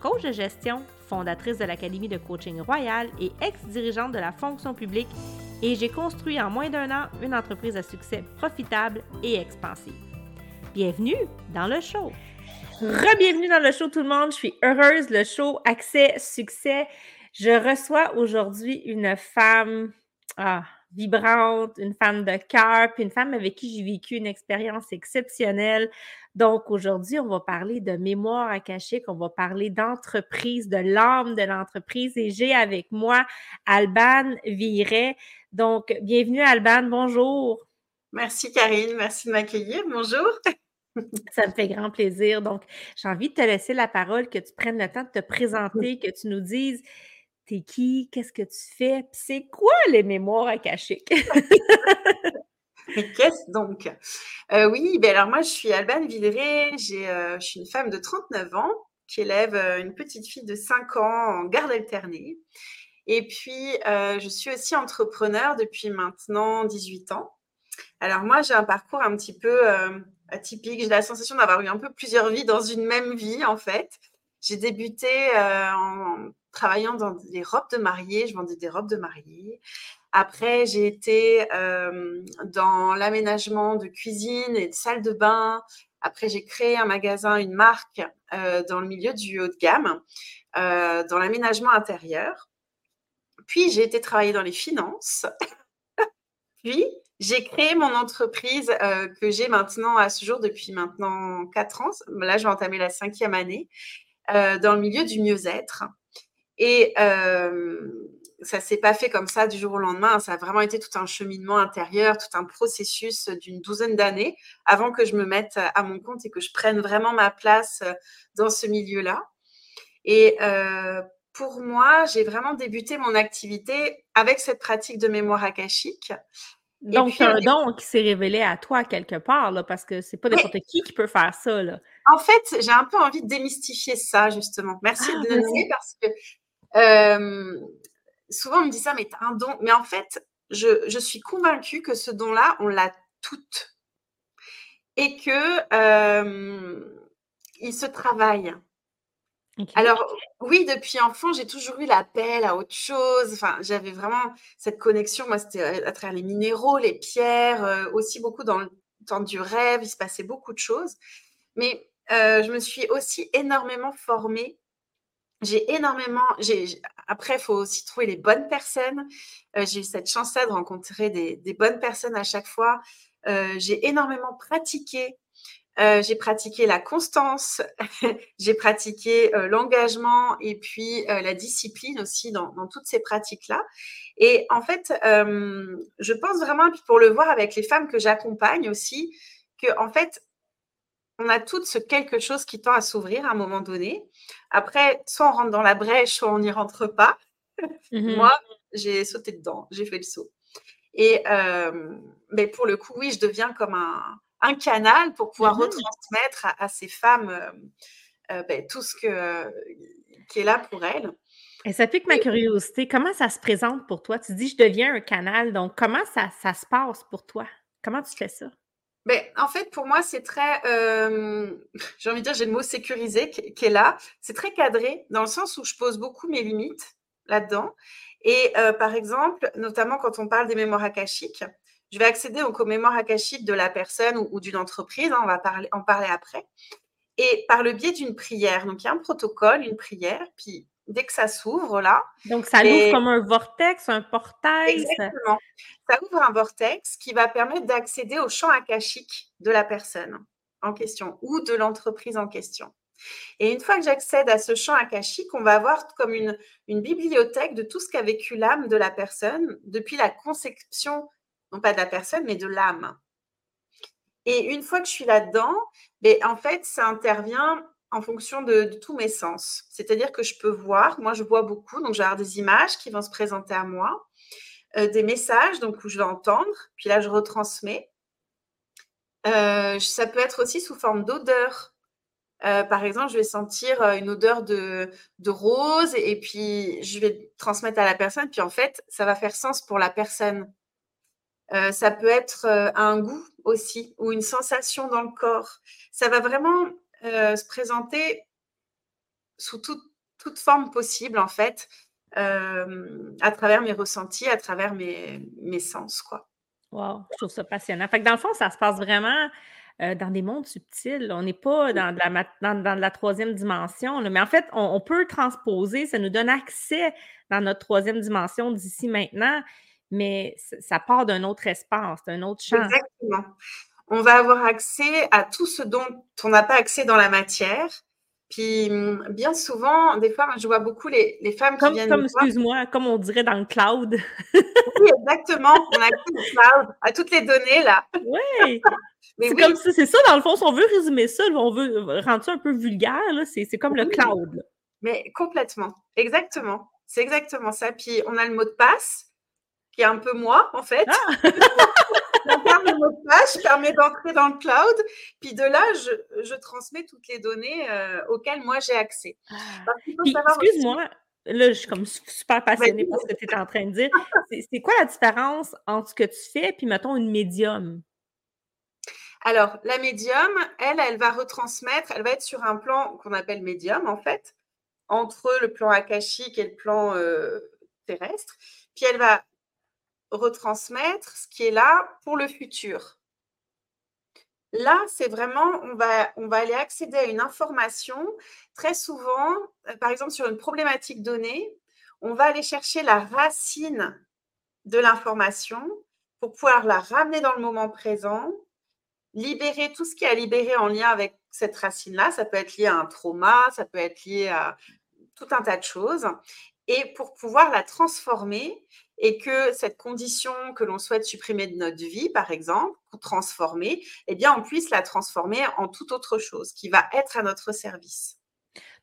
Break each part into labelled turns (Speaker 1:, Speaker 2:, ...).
Speaker 1: coach de gestion, fondatrice de l'Académie de coaching royal et ex-dirigeante de la fonction publique, et j'ai construit en moins d'un an une entreprise à succès profitable et expansive. Bienvenue dans le show! Re-bienvenue dans le show tout le monde, je suis heureuse, le show Accès Succès. Je reçois aujourd'hui une femme ah, vibrante, une femme de cœur, puis une femme avec qui j'ai vécu une expérience exceptionnelle. Donc aujourd'hui, on va parler de mémoire akashique, on va parler d'entreprise, de l'âme de l'entreprise et j'ai avec moi Alban Viret. Donc bienvenue Alban, bonjour.
Speaker 2: Merci Karine, merci de m'accueillir. Bonjour.
Speaker 1: Ça me fait grand plaisir. Donc, j'ai envie de te laisser la parole, que tu prennes le temps de te présenter, que tu nous dises t'es qui, qu'est-ce que tu fais, c'est quoi les mémoires akashiques?
Speaker 2: Mais qu'est-ce donc? Euh, oui, ben alors moi, je suis Alban Villeray, euh, je suis une femme de 39 ans qui élève euh, une petite fille de 5 ans en garde alternée. Et puis, je suis aussi entrepreneur depuis maintenant 18 ans. Alors moi, j'ai un parcours un petit peu atypique. J'ai la sensation d'avoir eu un peu plusieurs vies dans une même vie, en fait. J'ai débuté en travaillant dans des robes de mariée. Je vendais des robes de mariée. Après, j'ai été dans l'aménagement de cuisine et de salle de bain. Après, j'ai créé un magasin, une marque dans le milieu du haut de gamme, dans l'aménagement intérieur. Puis, j'ai été travailler dans les finances. Puis, j'ai créé mon entreprise que j'ai maintenant à ce jour depuis maintenant quatre ans. Là, je vais entamer la cinquième année dans le milieu du mieux-être. Et ça s'est pas fait comme ça du jour au lendemain. Ça a vraiment été tout un cheminement intérieur, tout un processus d'une douzaine d'années avant que je me mette à mon compte et que je prenne vraiment ma place dans ce milieu-là. Et euh, pour moi, j'ai vraiment débuté mon activité avec cette pratique de mémoire akashique.
Speaker 1: Donc, c'est un don qui s'est révélé à toi quelque part, là, parce que c'est pas n'importe qui qui peut faire ça. Là.
Speaker 2: En fait, j'ai un peu envie de démystifier ça, justement. Merci ah, de le dire parce que euh, souvent, on me dit ça, mais tu as un don. Mais en fait, je, suis convaincue que ce don-là, on l'a toutes. Et que euh, il se travaille. Alors, oui, depuis enfant, j'ai toujours eu l'appel à autre chose. Enfin, j'avais vraiment cette connexion. Moi, c'était à travers les minéraux, les pierres, euh, aussi beaucoup dans le temps du rêve. Il se passait beaucoup de choses. Mais euh, je me suis aussi énormément formée j'ai énormément. après, il faut aussi trouver les bonnes personnes. Euh, j'ai eu cette chance-là de rencontrer des, bonnes personnes à chaque fois. Euh, j'ai énormément pratiqué. Euh, j'ai pratiqué la constance, j'ai pratiqué l'engagement et puis la discipline aussi dans, dans toutes ces pratiques-là. Et en fait, je pense vraiment, pour le voir avec les femmes que j'accompagne aussi, que en fait, on a toutes ce quelque chose qui tend à s'ouvrir à un moment donné. Après, soit on rentre dans la brèche, soit on n'y rentre pas. Mmh Moi, j'ai sauté dedans, j'ai fait le saut. Et euh, mais pour le coup, oui, je deviens comme un, canal pour pouvoir mmh retransmettre à, ces femmes euh, euh, ben, tout ce que, qui est là pour elles.
Speaker 1: Et ça pique ma curiosité. Comment ça se présente pour toi? Tu dis, je deviens un canal. Donc, comment ça, ça se passe pour toi? Comment tu fais ça?
Speaker 2: Ben, en fait, pour moi, c'est très, j'ai envie de dire, j'ai le mot sécurisé qui est là. C'est très cadré dans le sens où je pose beaucoup mes limites là-dedans. Et par exemple, notamment quand on parle des mémoires akashiques, je vais accéder aux mémoires akashiques de la personne ou, d'une entreprise. Hein, on va en parler après. Et par le biais d'une prière. Donc, il y a un protocole, une prière. Puis, dès que ça s'ouvre là.
Speaker 1: Donc, ça ouvre comme un vortex, un portail.
Speaker 2: Exactement. Ça... ouvre un vortex qui va permettre d'accéder au champ akashique de la personne en question ou de l'entreprise en question. Et une fois que j'accède à ce champ akashique, on va avoir comme une, une bibliothèque de tout ce qu'a vécu l'âme de la personne depuis la conception, non pas de la personne, mais de l'âme. Et une fois que je suis là-dedans, ben, en fait, ça intervient en fonction de, tous mes sens. C'est-à-dire que je peux voir, moi je vois beaucoup, donc j'ai des images qui vont se présenter à moi. des messages, donc où je vais entendre, puis là, je retransmets. ça peut être aussi sous forme d'odeur. par exemple, je vais sentir une odeur de, de, rose et puis je vais transmettre à la personne, puis en fait, ça va faire sens pour la personne. ça peut être un goût aussi ou une sensation dans le corps. Ça va vraiment se présenter sous toute forme possible, en fait, à travers mes ressentis, à travers mes, mes sens, quoi.
Speaker 1: Wow, je trouve ça passionnant. Fait que dans le fond, ça se passe vraiment dans des mondes subtils. On n'est pas dans, de la, dans, la troisième dimension, mais en fait, on, peut transposer, ça nous donne accès dans notre troisième dimension d'ici maintenant, mais ça part d'un autre espace, d'un autre champ.
Speaker 2: Exactement. On va avoir accès à tout ce dont on n'a pas accès dans la matière. Puis mmh, bien souvent, des fois, je vois beaucoup les, les femmes
Speaker 1: qui
Speaker 2: viennent.
Speaker 1: Comme, excuse-moi, comme on dirait dans le cloud.
Speaker 2: oui, exactement. On a accès au cloud, à toutes les données là.
Speaker 1: Oui. c'est comme c'est ça, dans le fond, si on veut résumer ça, on veut rendre ça un peu vulgaire, c'est comme le cloud.
Speaker 2: Mais complètement. Exactement. C'est exactement ça. Puis on a le mot de passe, qui est un peu moi, en fait. Ah! le mot de passe permet d'entrer dans le cloud. Puis de là, je, transmets toutes les données euh, auxquelles moi j'ai accès.
Speaker 1: Ah. Excuse-moi, là, je suis comme super passionnée par ce que tu es en train de dire. C'est quoi la différence entre ce que tu fais puis, mettons, une médium?
Speaker 2: Alors, la médium, elle, elle va retransmettre, elle va être sur un plan qu'on appelle médium, en fait, entre le plan akashique et le plan euh, terrestre. Puis elle va retransmettre ce qui est là pour le futur. Là, c'est vraiment, on va, aller accéder à une information. Très souvent, euh, par exemple, sur une problématique donnée, on va aller chercher la racine de l'information pour pouvoir la ramener dans le moment présent, libérer tout ce qui est à libérer en lien avec cette racine-là. Ça peut être lié à un trauma, ça peut être lié à tout un tas de choses. Et pour pouvoir la transformer et que cette condition que l'on souhaite supprimer de notre vie, par exemple, ou transformer, eh bien, on puisse la transformer en toute autre chose qui va être à notre service.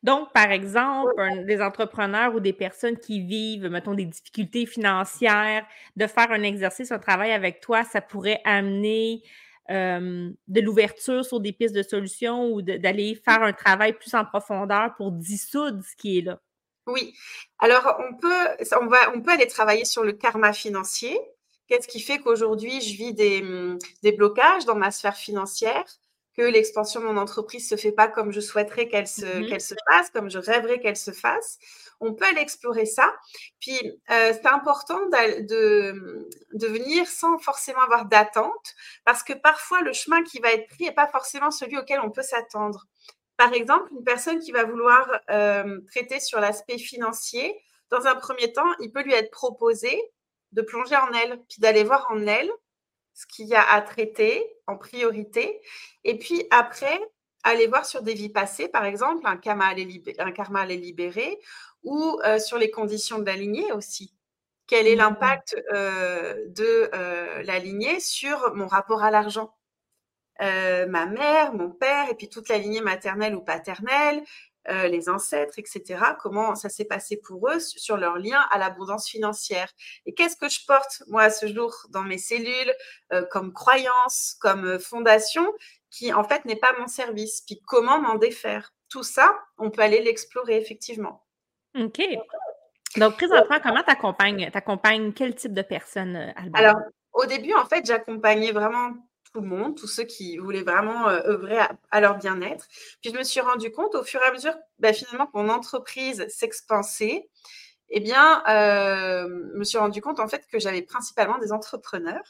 Speaker 1: Donc, par exemple, des entrepreneurs ou des personnes qui vivent, mettons, des difficultés financières, de faire un exercice, un travail avec toi, ça pourrait amener euh, de l'ouverture sur des pistes de solutions ou d'aller faire un travail plus en profondeur pour dissoudre ce qui est là.
Speaker 2: Oui. Alors, on peut, on, va, on peut aller travailler sur le karma financier. Qu'est-ce qui fait qu'aujourd'hui, je vis des, des, blocages dans ma sphère financière, que l'expansion de mon entreprise se fait pas comme je souhaiterais qu'elle se, mmh qu'elle se fasse, comme je rêverais qu'elle se fasse? On peut aller explorer ça. Puis, euh, c'est important de, de venir sans forcément avoir d'attente, parce que parfois, le chemin qui va être pris n'est pas forcément celui auquel on peut s'attendre. Par exemple, une personne qui va vouloir euh, traiter sur l'aspect financier, dans un premier temps, il peut lui être proposé de plonger en elle, puis d'aller voir en elle ce qu'il y a à traiter en priorité. Et puis après, aller voir sur des vies passées, par exemple, un karma à les, libérer, ou euh, sur les conditions de la lignée aussi. Quel est mmh. l'impact euh, de la lignée sur mon rapport à l'argent? Euh, ma mère, mon père, et puis toute la lignée maternelle ou paternelle, euh, les ancêtres, etc. Comment ça s'est passé pour eux sur leur lien à l'abondance financière. Et qu'est-ce que je porte, moi, à ce jour, dans mes cellules, euh, comme croyance, comme fondation, qui, en fait, n'est pas mon service? Puis comment m'en défaire? Tout ça, on peut aller l'explorer, effectivement.
Speaker 1: OK. Donc, présentement, comment tu accompagnes, quel type de personnes, Albert?
Speaker 2: Alors, au début, en fait, j'accompagnais vraiment tout le monde, tous ceux qui voulaient vraiment euh, œuvrer à, leur bien-être. Puis je me suis rendu compte au fur et à mesure bah, finalement que mon entreprise s'expansait, eh bien, euh, je me suis rendu compte en fait que j'avais principalement des entrepreneurs,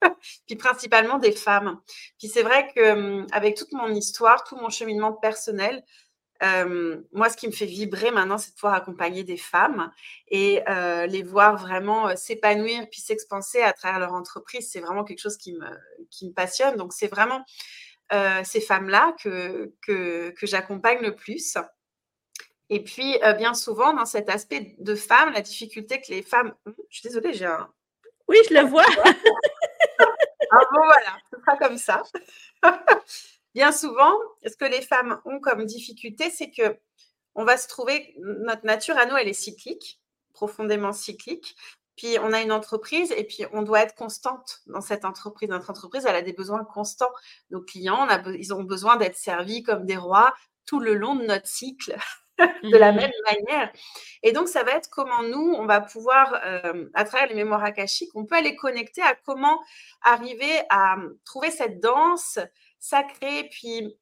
Speaker 2: puis principalement des femmes. Puis c'est vrai qu'avec toute mon histoire, tout mon cheminement personnel, moi, ce qui me fait vibrer maintenant, c'est de pouvoir accompagner des femmes et les voir vraiment s'épanouir puis s'expanser à travers leur entreprise. C'est vraiment quelque chose qui me, qui me passionne. Donc, c'est vraiment ces femmes-là que, que, que j'accompagne le plus. Et puis, bien souvent, dans cet aspect de femmes, la difficulté que les femmes ont, je suis désolée, j'ai un...
Speaker 1: Oui, je le vois.
Speaker 2: ah bon, voilà, ce sera comme ça bien souvent, ce que les femmes ont comme difficulté, c'est que on va se trouver, notre nature à nous, elle est cyclique, profondément cyclique. puis on a une entreprise et puis on doit être constante dans cette entreprise. Notre entreprise, elle a des besoins constants. Nos clients, ils ont besoin d'être servis comme des rois tout le long de notre cycle. de la mmh. même manière. Et donc, ça va être comment nous, on va pouvoir, euh, à travers les mémoires akashiques, on peut aller connecter à comment arriver à trouver cette danse sacrée, puis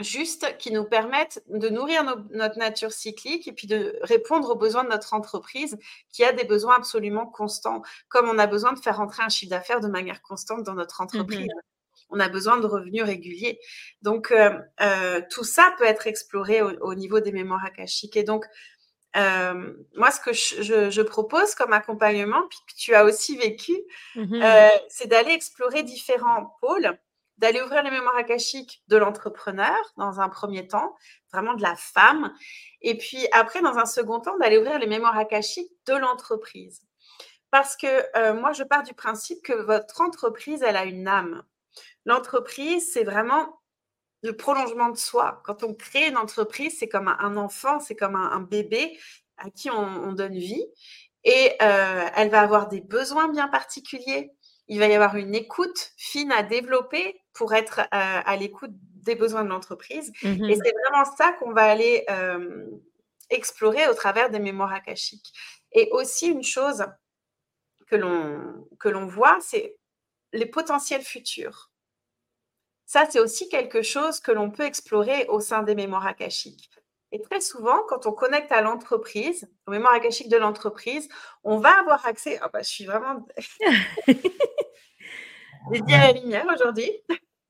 Speaker 2: juste qui nous permettent de nourrir notre nature cyclique et puis de répondre aux besoins de notre entreprise qui a des besoins absolument constants, comme on a besoin de faire rentrer un chiffre d'affaires de manière constante dans notre mmh entreprise. On a besoin de revenus réguliers. Donc, euh, euh, tout ça peut être exploré au, niveau des mémoires akashiques. Et donc, euh, moi, ce que je, propose comme accompagnement, puis que tu as aussi vécu, mmh c'est d'aller explorer différents pôles d'aller ouvrir les mémoires akashiques de l'entrepreneur dans un premier temps, vraiment de la femme, et puis après, dans un second temps, d'aller ouvrir les mémoires akashiques de l'entreprise. Parce que euh, moi, je pars du principe que votre entreprise, elle a une âme. L'entreprise, c'est vraiment le prolongement de soi. Quand on crée une entreprise, c'est comme un enfant, c'est comme un, bébé à qui on, donne vie. Et euh, elle va avoir des besoins bien particuliers il va y avoir une écoute fine à développer pour être euh, à l'écoute des besoins de l'entreprise. Mmh Et c'est vraiment ça qu'on va aller euh, explorer au travers des mémoires akashiques. Et aussi une chose que l'on, que l'on voit, c'est les potentiels futurs. Ça, c'est aussi quelque chose que l'on peut explorer au sein des mémoires akashiques. Et très souvent, quand on connecte à l'entreprise, aux mémoires akashiques de l'entreprise, on va avoir accès. Oh bah, je suis vraiment. Dit à la lumière aujourd'hui.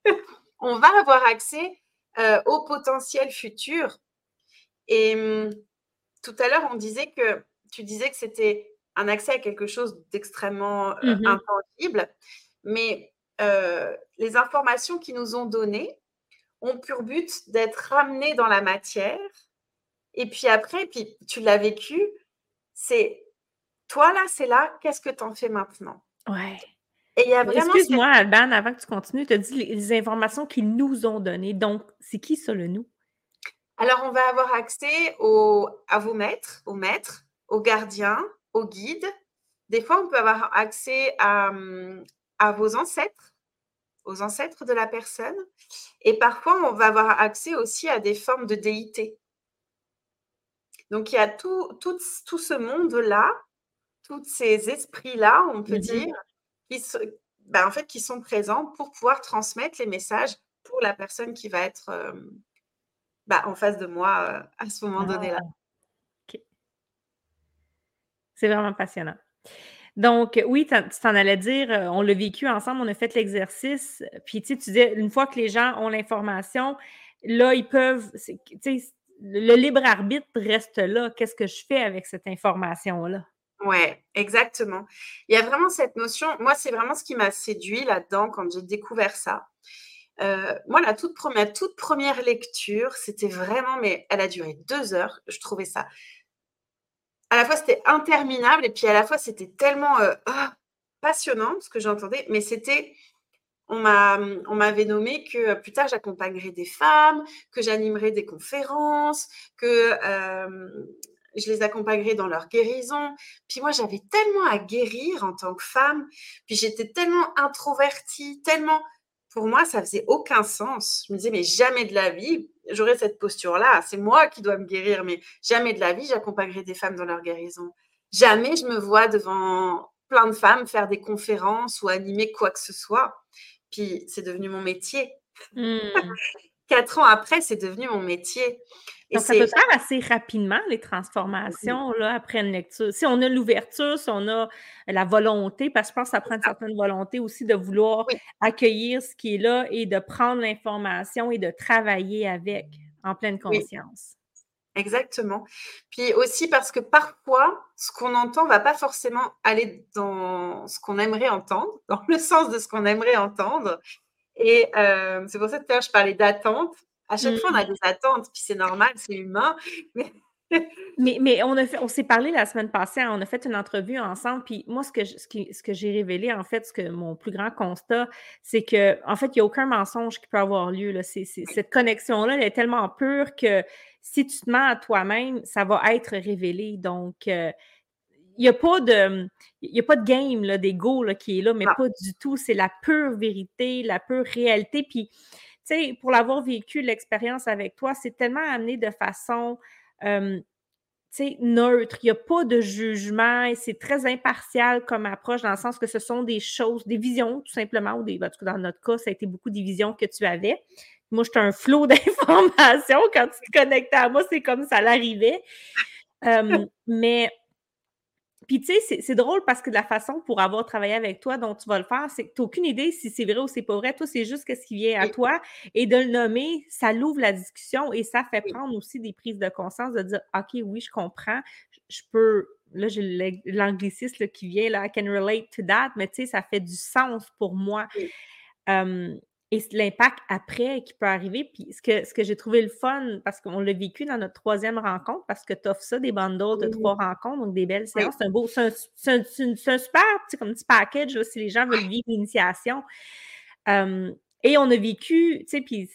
Speaker 2: on va avoir accès euh, au potentiel futur. Et hum, tout à l'heure, on disait que tu disais que c'était un accès à quelque chose d'extrêmement euh, mmh intangible, mais euh, les informations qui nous ont données ont pour but d'être ramenées dans la matière et puis après, puis tu l'as vécu, c'est toi là, c'est là, qu'est-ce que tu en fais maintenant?
Speaker 1: Ouais. Et il y a vraiment. Excuse-moi, Alban, avant que tu continues, tu as dit les, informations qu'ils nous ont données. Donc, c'est qui ça le nous?
Speaker 2: Alors, on va avoir accès au, à vos maîtres, aux maîtres, aux gardiens, aux guides. Des fois, on peut avoir accès à, à vos ancêtres, aux ancêtres de la personne. Et parfois, on va avoir accès aussi à des formes de déité. Donc, il y a tout, tout, tout ce monde-là, tous ces esprits-là, on peut mmh dire, qui, ben, en fait, qui sont présents pour pouvoir transmettre les messages pour la personne qui va être ben, en face de moi à ce moment donné-là. Ah,
Speaker 1: C'est vraiment passionnant. Donc, oui, tu t'en allais dire, on l'a vécu ensemble, on a fait l'exercice. Puis, tu disais, une fois que les gens ont l'information, là, ils peuvent, le libre arbitre reste là. Qu'est-ce que je fais avec cette information-là?
Speaker 2: Oui, exactement. Il y a vraiment cette notion. Moi, c'est vraiment ce qui m'a séduit là-dedans quand j'ai découvert ça. Euh, moi, la toute première, toute première lecture, c'était vraiment, mais elle a duré deux heures. Je trouvais ça. À la fois, c'était interminable et puis à la fois, c'était tellement euh, ah, passionnant ce que j'entendais, mais c'était on m'avait nommé que euh, plus tard j'accompagnerais des femmes, que j'animerais des conférences, que euh, je les accompagnerais dans leur guérison. Puis moi, j'avais tellement à guérir en tant que femme, puis j'étais tellement introvertie, tellement... Pour moi, ça faisait aucun sens. Je me disais, mais jamais de la vie, j'aurais cette posture-là. C'est moi qui dois me guérir, mais jamais de la vie, j'accompagnerai des femmes dans leur guérison. Jamais je me vois devant plein de femmes faire des conférences ou animer quoi que ce soit. Puis c'est devenu mon métier. Mmh. Quatre ans après, c'est devenu mon métier.
Speaker 1: Et Donc, ça peut faire assez rapidement, les transformations, là, après une lecture. Si on a l'ouverture, si on a la volonté, parce que je pense que ça prend une certaine volonté aussi de vouloir accueillir ce qui est là et de prendre l'information et de travailler avec en pleine conscience.
Speaker 2: Exactement. Puis aussi parce que parfois, ce qu'on entend ne va pas forcément aller dans ce qu'on aimerait entendre, dans le sens de ce qu'on aimerait entendre. Et euh, c'est pour ça que je parlais d'attente. À chaque fois, on a des attentes, puis c'est normal, c'est humain.
Speaker 1: mais, mais on, a fait, on s'est parlé la semaine passée, on a fait une entrevue ensemble, puis moi, ce que, ce, que j'ai révélé, en fait, ce que mon plus grand constat, c'est que en fait, il n'y a aucun mensonge qui peut avoir lieu. Là. cette connexion-là, elle est tellement pure que si tu te mens à toi-même, ça va être révélé. Donc, euh, il n'y a pas de y a pas de game là, d'ego qui est là, mais pas du tout. C'est la pure vérité, la pure réalité. Puis, tu sais, pour l'avoir vécu, l'expérience avec toi, c'est tellement amené de façon neutre. Il n'y a pas de jugement et c'est très impartial comme approche dans le sens que ce sont des choses, des visions, tout simplement, ou des, dans notre cas, ça a été beaucoup des visions que tu avais. Moi, j'étais un flot d'informations. Quand tu te connectais à moi, c'est comme ça l'arrivait. mais puis, tu sais, c'est drôle parce que de la façon pour avoir travaillé avec toi dont tu vas le faire, c'est que tu n'as aucune idée si c'est vrai ou c'est pas vrai. Toi, c'est juste ce qui vient à toi. Et de le nommer, ça l'ouvre la discussion et ça fait prendre aussi des prises de conscience de dire OK, oui, je comprends. Je peux. Là, j'ai l'anglicisme qui vient, là, I can relate to that, mais tu sais, ça fait du sens pour moi et l'impact après qui peut arriver. Puis ce que, ce que j'ai trouvé le fun, parce qu'on l'a vécu dans notre troisième rencontre, parce que tu offres ça, des bundles de trois rencontres, donc des belles séances. C'est un beau, c'est un, super, comme petit package si les gens veulent vivre l'initiation. Et on a vécu, tu sais, puis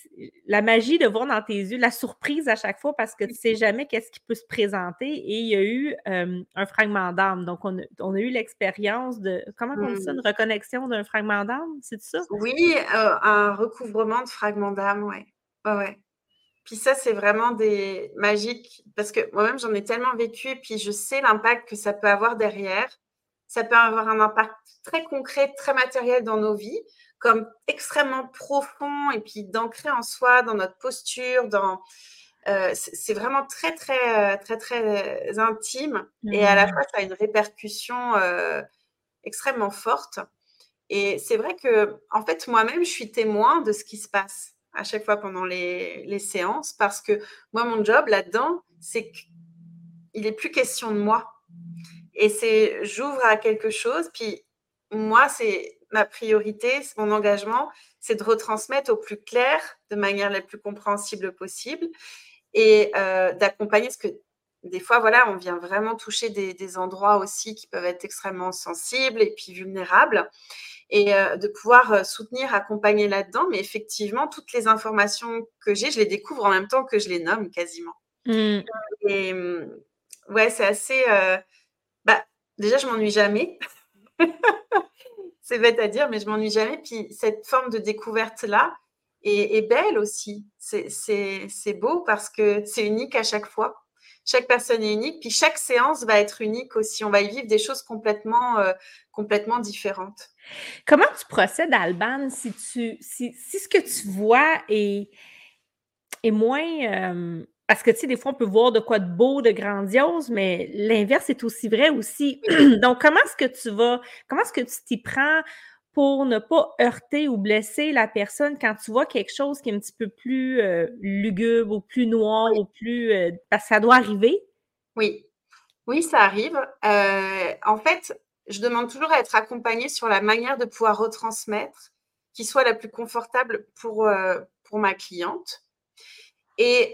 Speaker 1: la magie de voir dans tes yeux, la surprise à chaque fois parce que tu sais jamais qu'est-ce qui peut se présenter. Et il y a eu un fragment d'âme. Donc, on a, eu l'expérience de, comment on dit ça, une mmh. reconnexion d'un fragment d'âme, c'est ça?
Speaker 2: Oui, euh, un recouvrement de fragment d'âme, oui. Ouais, ouais. Puis ça, c'est vraiment des magiques parce que moi-même, j'en ai tellement vécu et puis je sais l'impact que ça peut avoir derrière. Ça peut avoir un impact très concret, très matériel dans nos vies comme extrêmement profond et puis d'ancrer en soi, dans notre posture, dans euh, c'est vraiment très très très très intime et à la mmh. fois ça a une répercussion euh, extrêmement forte. Et c'est vrai que en fait moi-même je suis témoin de ce qui se passe à chaque fois pendant les, les séances parce que moi mon job là-dedans c'est qu'il n'est plus question de moi et c'est j'ouvre à quelque chose puis moi c'est ma priorité, mon engagement, c'est de retransmettre au plus clair, de manière la plus compréhensible possible, et euh, d'accompagner ce que des fois, voilà, on vient vraiment toucher des, endroits aussi qui peuvent être extrêmement sensibles et puis vulnérables, et euh, de pouvoir euh, soutenir, accompagner là-dedans. Mais effectivement, toutes les informations que j'ai, je les découvre en même temps que je les nomme quasiment. Mmh. Et mmh, ouais, c'est assez. bah, déjà, je m'ennuie jamais. c'est bête à dire, mais je m'ennuie jamais. Puis cette forme de découverte-là est, belle aussi. C'est beau parce que c'est unique à chaque fois. Chaque personne est unique, puis chaque séance va être unique aussi. On va y vivre des choses complètement, euh, complètement différentes.
Speaker 1: Comment tu procèdes, Alban, si, tu, si, si ce que tu vois est, est moins, euh, parce que, tu sais, des fois, on peut voir de quoi de beau, de grandiose, mais l'inverse est aussi vrai aussi. Donc, comment est-ce que tu vas, comment est-ce que tu t'y prends pour ne pas heurter ou blesser la personne quand tu vois quelque chose qui est un petit peu plus euh, lugubre ou plus noir ou plus... Euh, parce que ça doit arriver?
Speaker 2: Oui, oui, ça arrive. Euh, en fait, je demande toujours à être accompagnée sur la manière de pouvoir retransmettre qui soit la plus confortable pour, pour ma cliente. Et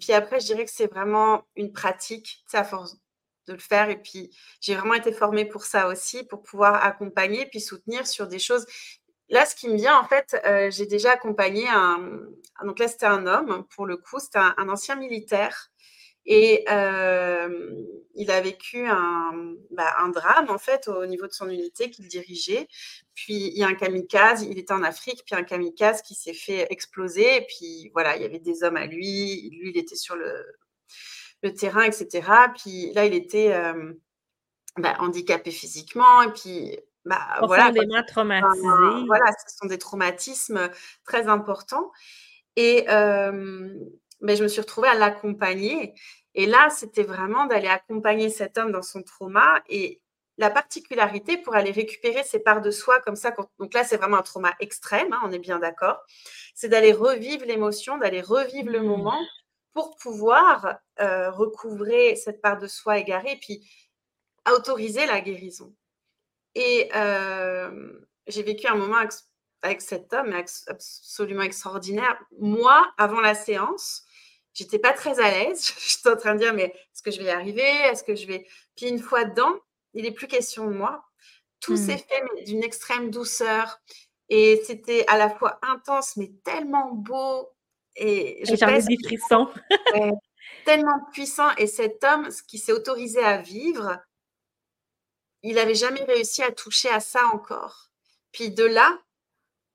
Speaker 2: puis après, je dirais que c'est vraiment une pratique, à force de le faire. Et puis, j'ai vraiment été formée pour ça aussi, pour pouvoir accompagner puis soutenir sur des choses. Là, ce qui me vient, en fait, j'ai déjà accompagné un. Donc là, c'était un homme, pour le coup, c'était un, ancien militaire et il a vécu bah, un, drame, en fait, au niveau de son unité qu'il dirigeait. Puis, il y a un kamikaze, il était en Afrique, puis un kamikaze qui s'est fait exploser. Et puis, voilà, il y avait des hommes à lui. Lui, il était sur le, terrain, etc. Puis là, il était bah, handicapé physiquement. Et puis, bah, voilà.
Speaker 1: traumatisé.
Speaker 2: voilà, ce sont des traumatismes très importants. Et mais je me suis retrouvée à l'accompagner. Et là, c'était vraiment d'aller accompagner cet homme dans son trauma et la particularité pour aller récupérer ses parts de soi comme ça. donc là, c'est vraiment un trauma extrême, hein, on est bien d'accord. C'est d'aller revivre l'émotion, d'aller revivre le mmh. moment pour pouvoir euh, recouvrer cette part de soi égarée et puis autoriser la guérison. Et euh, j'ai vécu un moment avec cet homme absolument extraordinaire. Moi, avant la séance, j'étais pas très à l'aise. J'étais en train de dire, mais est-ce que je vais y arriver? Est-ce que je vais? Puis une fois dedans, il n'est plus question de moi. Tout s'est mmh. fait d'une extrême douceur. Et c'était à la fois intense, mais tellement beau.
Speaker 1: Et j'ai des frissons.
Speaker 2: tellement puissant. Et cet homme, ce qui s'est autorisé à vivre, il n'avait jamais réussi à toucher à ça encore. Puis de là,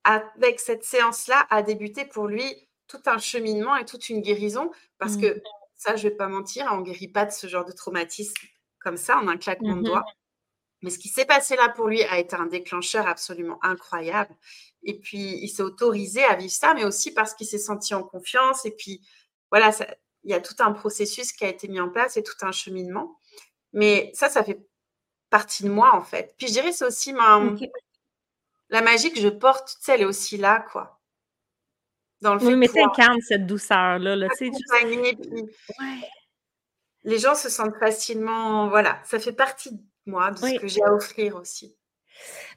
Speaker 2: avec cette séance-là, a débuté pour lui tout un cheminement et toute une guérison. Parce mmh. que ça, je ne vais pas mentir, on ne guérit pas de ce genre de traumatisme comme ça en un claquement de mmh doigts. Mais ce qui s'est passé là pour lui a été un déclencheur absolument incroyable. Et puis, il s'est autorisé à vivre ça, mais aussi parce qu'il s'est senti en confiance. Et puis, voilà, il y a tout un processus qui a été mis en place et tout un cheminement. Mais ça, ça fait partie de moi, en fait. Puis, je dirais, c'est aussi ma, la magie que je porte, tu sais, elle est aussi là, quoi.
Speaker 1: Dans le oui, mais incarne cette douceur-là. Là,
Speaker 2: Les gens se sentent facilement, voilà, ça fait partie de moi, de ce que j'ai à offrir aussi.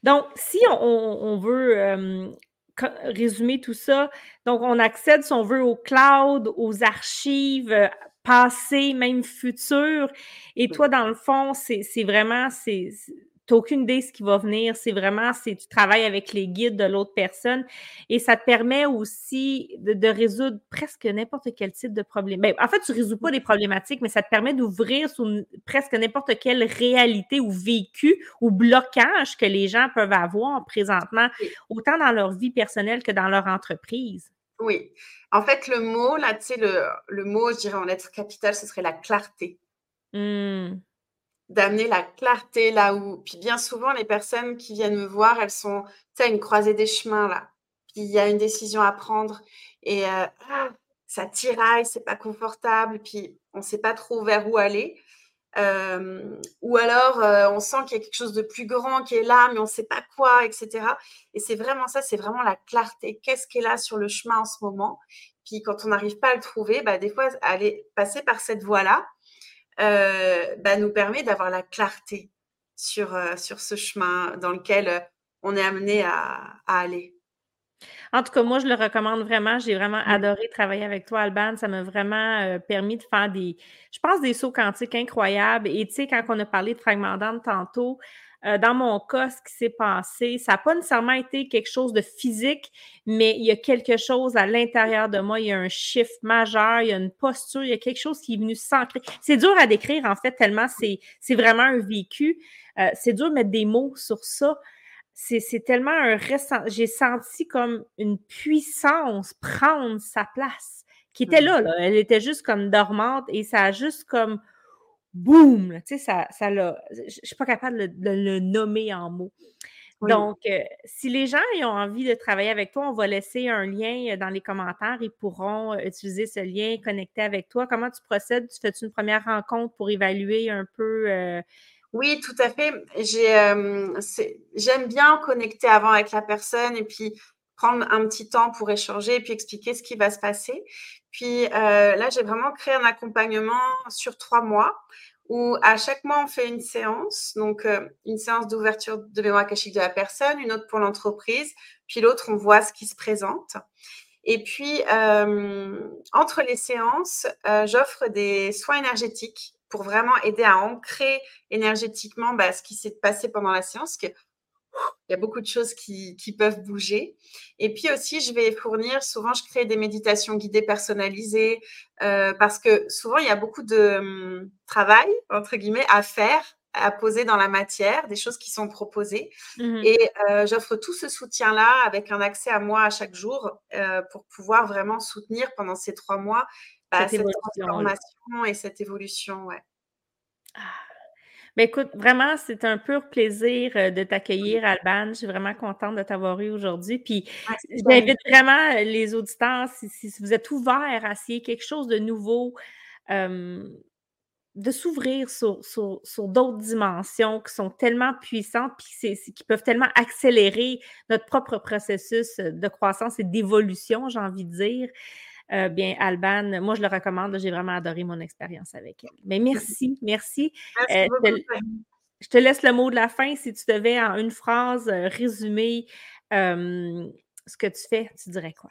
Speaker 1: Donc, si on, veut résumer tout ça, donc on accède, si on veut, au cloud, aux archives euh, passées, même futures. Et toi, dans le fond, c'est vraiment, c'est tu n'as aucune idée de ce qui va venir. C'est vraiment, c'est tu travailles avec les guides de l'autre personne et ça te permet aussi de, résoudre presque n'importe quel type de problème. Ben, en fait, tu ne résous pas des problématiques, mais ça te permet d'ouvrir sur presque n'importe quelle réalité ou vécu ou blocage que les gens peuvent avoir présentement, autant dans leur vie personnelle que dans leur entreprise.
Speaker 2: Oui. En fait, le mot, là, tu sais, le, le mot, je dirais en lettres capitales, ce serait la clarté.
Speaker 1: Mmh
Speaker 2: d'amener la clarté là où. Puis bien souvent, les personnes qui viennent me voir, elles sont, tu sais, une croisée des chemins là. Puis il y a une décision à prendre et euh, ah, ça tiraille, c'est pas confortable, puis on sait pas trop vers où aller. ou alors, euh, on sent qu'il y a quelque chose de plus grand qui est là, mais on ne sait pas quoi, etc. Et c'est vraiment ça, c'est vraiment la clarté. Qu'est-ce qui est là sur le chemin en ce moment? Puis quand on n'arrive pas à le trouver, bah, des fois, aller passer par cette voie-là, euh, bah, nous permet d'avoir la clarté sur, euh, sur ce chemin dans lequel euh, on est amené à, aller.
Speaker 1: En tout cas, moi, je le recommande vraiment. J'ai vraiment adoré travailler avec toi, Alban. Ça m'a vraiment permis de faire des, je pense, des sauts quantiques incroyables. Et tu sais, quand on a parlé de fragments d'âme tantôt, euh, dans mon cas, ce qui s'est passé, ça n'a pas nécessairement été quelque chose de physique, mais il y a quelque chose à l'intérieur de moi. Il y a un shift majeur, il y a une posture, il y a quelque chose qui est venu s'ancrer. C'est dur à décrire, en fait, tellement c'est vraiment un vécu. Euh, c'est dur de mettre des mots sur ça. C'est tellement un récent. J'ai senti comme une puissance prendre sa place qui était là, là. Elle était juste comme dormante et ça a juste comme boum, tu sais, ça, ça l'a, je ne suis pas capable de, le nommer en mots. Donc, euh, si les gens ont envie de travailler avec toi, on va laisser un lien euh, dans les commentaires. Ils pourront euh, utiliser ce lien, connecter avec toi. Comment tu procèdes? Tu fais une première rencontre pour évaluer un peu?
Speaker 2: Oui, tout à fait. j'aime bien connecter avant avec la personne et puis prendre un petit temps pour échanger et puis expliquer ce qui va se passer. Puis euh, là, j'ai vraiment créé un accompagnement sur trois mois où à chaque mois, on fait une séance. Donc, euh, une séance d'ouverture de mémoire cachique de la personne, une autre pour l'entreprise, puis l'autre, on voit ce qui se présente. Et puis, euh, entre les séances, j'offre des soins énergétiques pour vraiment aider à ancrer énergétiquement bah, ce qui s'est passé pendant la séance. Il y a beaucoup de choses qui, peuvent bouger. Et puis aussi, je vais fournir, souvent, je crée des méditations guidées personnalisées euh, parce que souvent, il y a beaucoup de hum, travail, entre guillemets, à faire, à poser dans la matière, des choses qui sont proposées. Mmh Et euh, j'offre tout ce soutien-là avec un accès à moi à chaque jour euh, pour pouvoir vraiment soutenir pendant ces trois mois bah, cette, transformation et cette évolution. Ouais.
Speaker 1: Ah. Ben écoute, vraiment, c'est un pur plaisir euh, de t'accueillir, Alban. Je suis vraiment contente de t'avoir eu aujourd'hui. Puis j'invite vraiment euh, les auditeurs, si, vous êtes ouverts à essayer quelque chose de nouveau, de s'ouvrir sur, d'autres dimensions qui sont tellement puissantes, puis qui peuvent tellement accélérer notre propre processus de croissance et d'évolution, j'ai envie de dire. Euh, bien, Alban, moi, je le recommande. J'ai vraiment adoré mon expérience avec elle. Mais merci, merci.
Speaker 2: Euh,
Speaker 1: je te laisse le mot de la fin. Si tu devais, en une phrase, euh, résumer ce que tu fais, tu dirais quoi?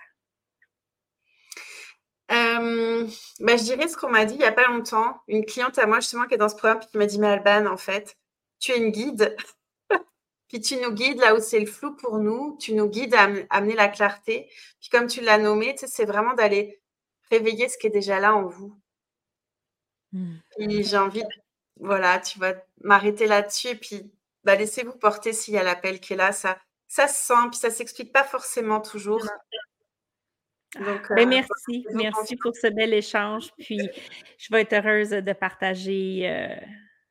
Speaker 2: Ben, je dirais ce qu'on m'a dit il n'y a pas longtemps. Une cliente à moi, justement, qui est dans ce programme, qui m'a dit Mais Alban, en fait, tu es une guide. Puis tu nous guides là où c'est le flou pour nous, tu nous guides à amener la clarté. Puis comme tu l'as nommé, c'est vraiment d'aller réveiller ce qui est déjà là en vous. Mmh. Et j'ai envie, voilà, tu vas m'arrêter là-dessus et puis bah, laissez-vous porter s'il y a l'appel qui est là. Ça, ça se sent, puis ça ne s'explique pas forcément toujours.
Speaker 1: Ben, euh, merci, merci pour ce bel échange. Puis je vais être heureuse de partager euh,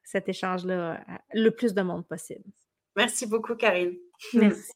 Speaker 1: cet échange-là le plus de monde possible.
Speaker 2: Merci beaucoup, Karine.
Speaker 1: Merci.